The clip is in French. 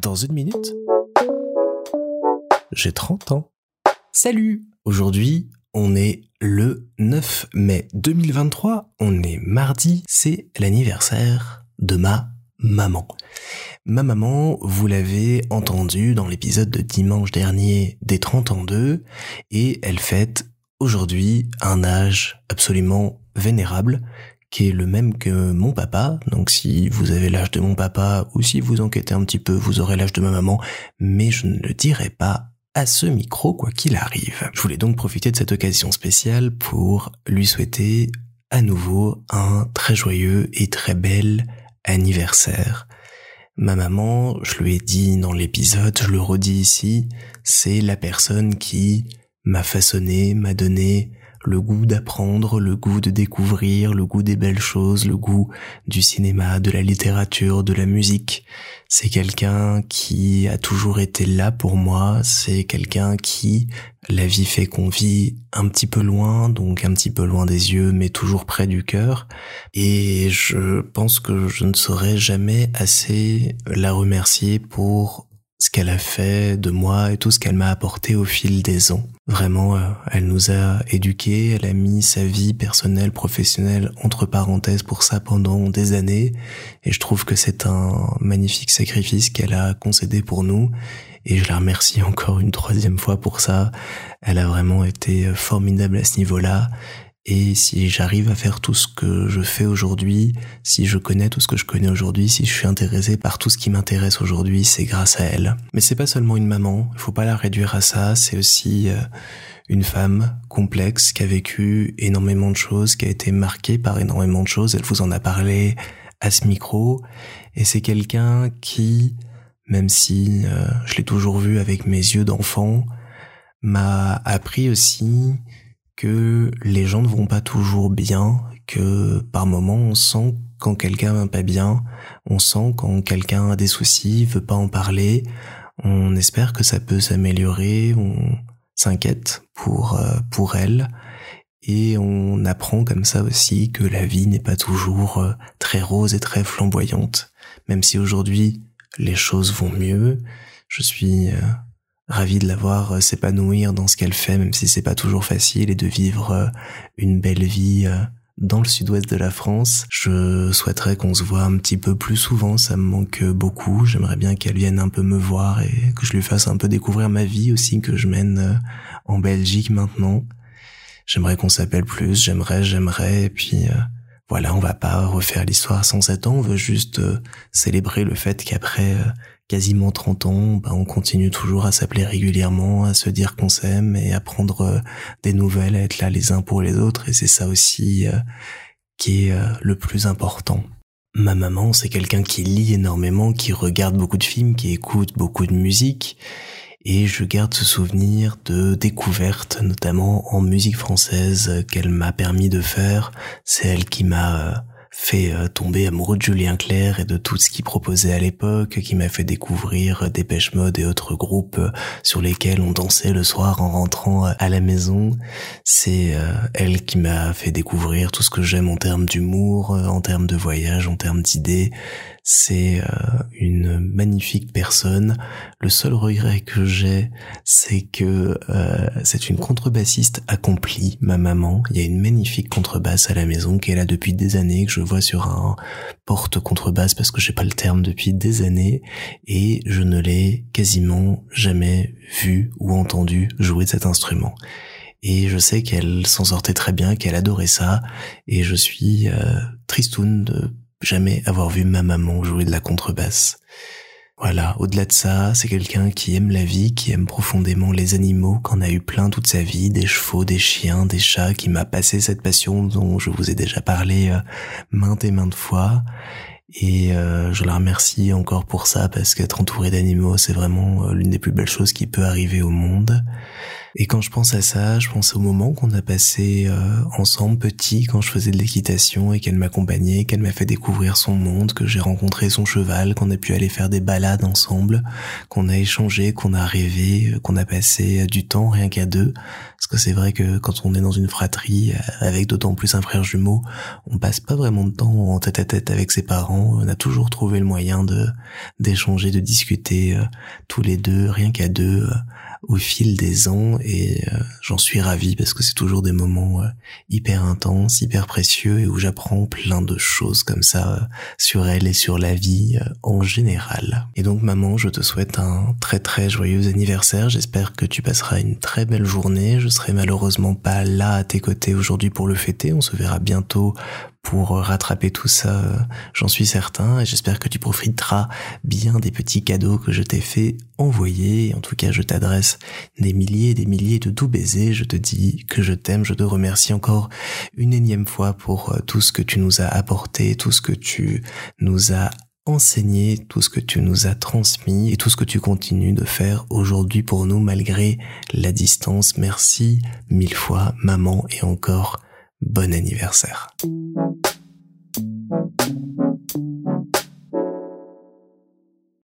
Dans une minute, j'ai 30 ans. Salut Aujourd'hui, on est le 9 mai 2023, on est mardi, c'est l'anniversaire de ma maman. Ma maman, vous l'avez entendu dans l'épisode de dimanche dernier des 30 ans d'eux, et elle fête aujourd'hui un âge absolument vénérable, qui est le même que mon papa. Donc si vous avez l'âge de mon papa, ou si vous enquêtez un petit peu, vous aurez l'âge de ma maman, mais je ne le dirai pas à ce micro quoi qu'il arrive. Je voulais donc profiter de cette occasion spéciale pour lui souhaiter à nouveau un très joyeux et très bel anniversaire. Ma maman, je lui ai dit dans l'épisode, je le redis ici, c'est la personne qui m'a façonné, m'a donné le goût d'apprendre, le goût de découvrir, le goût des belles choses, le goût du cinéma, de la littérature, de la musique. C'est quelqu'un qui a toujours été là pour moi, c'est quelqu'un qui, la vie fait qu'on vit un petit peu loin, donc un petit peu loin des yeux, mais toujours près du cœur. Et je pense que je ne saurais jamais assez la remercier pour ce qu'elle a fait de moi et tout ce qu'elle m'a apporté au fil des ans. Vraiment, euh, elle nous a éduqués, elle a mis sa vie personnelle, professionnelle entre parenthèses pour ça pendant des années et je trouve que c'est un magnifique sacrifice qu'elle a concédé pour nous et je la remercie encore une troisième fois pour ça. Elle a vraiment été formidable à ce niveau-là et si j'arrive à faire tout ce que je fais aujourd'hui, si je connais tout ce que je connais aujourd'hui, si je suis intéressé par tout ce qui m'intéresse aujourd'hui, c'est grâce à elle. Mais c'est pas seulement une maman, il faut pas la réduire à ça, c'est aussi euh, une femme complexe qui a vécu énormément de choses, qui a été marquée par énormément de choses, elle vous en a parlé à ce micro, et c'est quelqu'un qui, même si euh, je l'ai toujours vu avec mes yeux d'enfant, m'a appris aussi que les gens ne vont pas toujours bien, que par moments on sent quand quelqu'un va pas bien, on sent quand quelqu'un a des soucis, veut pas en parler, on espère que ça peut s'améliorer, on s'inquiète pour euh, pour elle et on apprend comme ça aussi que la vie n'est pas toujours euh, très rose et très flamboyante, même si aujourd'hui les choses vont mieux. Je suis euh, ravi de la voir euh, s'épanouir dans ce qu'elle fait, même si c'est pas toujours facile, et de vivre euh, une belle vie euh, dans le sud-ouest de la France. Je souhaiterais qu'on se voit un petit peu plus souvent, ça me manque beaucoup. J'aimerais bien qu'elle vienne un peu me voir et que je lui fasse un peu découvrir ma vie aussi que je mène en Belgique maintenant. J'aimerais qu'on s'appelle plus, j'aimerais, j'aimerais, et puis voilà, on va pas refaire l'histoire sans 7 ans, on veut juste célébrer le fait qu'après quasiment 30 ans, bah, on continue toujours à s'appeler régulièrement, à se dire qu'on s'aime et à prendre euh, des nouvelles, à être là les uns pour les autres. Et c'est ça aussi euh, qui est euh, le plus important. Ma maman, c'est quelqu'un qui lit énormément, qui regarde beaucoup de films, qui écoute beaucoup de musique. Et je garde ce souvenir de découvertes, notamment en musique française, qu'elle m'a permis de faire. C'est elle qui m'a fait euh, tomber amoureux de Julien Clerc et de tout ce qu'il proposait à l'époque, qui m'a fait découvrir Dépêche Mode et autres groupes euh, sur lesquels on dansait le soir en rentrant euh, à la maison. C'est elle qui m'a fait découvrir tout ce que j'aime en termes d'humour, en termes de voyage, en termes d'idées. C'est une magnifique personne. Le seul regret que j'ai, c'est que c'est une contrebassiste accomplie, ma maman. Il y a une magnifique contrebasse à la maison est là depuis des années, que je vois sur un porte contrebasse parce que j'ai pas le terme depuis des années et je ne l'ai quasiment jamais vu ou entendu jouer de cet instrument. Et je sais qu'elle s'en sortait très bien, qu'elle adorait ça, et je suis euh, tristoun de jamais avoir vu ma maman jouer de la contrebasse. Voilà, au-delà de ça, c'est quelqu'un qui aime la vie, qui aime profondément les animaux, qu'on a eu plein toute sa vie, des chevaux, des chiens, des chats, qui m'a passé cette passion dont je vous ai déjà parlé euh, maintes et maintes fois. Et euh, je la remercie encore pour ça parce qu'être entouré d'animaux, c'est vraiment euh, l'une des plus belles choses qui peut arriver au monde. Et quand je pense à ça, je pense au moment qu'on a passé euh, ensemble petit quand je faisais de l'équitation et qu'elle m'accompagnait, qu'elle m'a fait découvrir son monde, que j'ai rencontré son cheval, qu'on a pu aller faire des balades ensemble, qu'on a échangé, qu'on a rêvé, qu'on a passé du temps rien qu'à deux. Parce que c'est vrai que quand on est dans une fratrie, avec d'autant plus un frère jumeau, on passe pas vraiment de temps en tête à tête avec ses parents. On a toujours trouvé le moyen de d'échanger, de discuter euh, tous les deux, rien qu'à deux, euh, au fil des ans et euh, j'en suis ravi parce que c'est toujours des moments hyper intenses, hyper précieux et où j'apprends plein de choses comme ça sur elle et sur la vie en général. Et donc maman, je te souhaite un très très joyeux anniversaire. J'espère que tu passeras une très belle journée. Je serai malheureusement pas là à tes côtés aujourd'hui pour le fêter. On se verra bientôt pour rattraper tout ça, j'en suis certain, et j'espère que tu profiteras bien des petits cadeaux que je t'ai fait envoyer. En tout cas, je t'adresse des milliers et des milliers de doux baisers. Je te dis que je t'aime, je te remercie encore une énième fois pour euh, tout ce que tu nous as apporté, tout ce que tu nous as enseigné, tout ce que tu nous as transmis et tout ce que tu continues de faire aujourd'hui pour nous malgré la distance. Merci mille fois, maman, et encore bon anniversaire.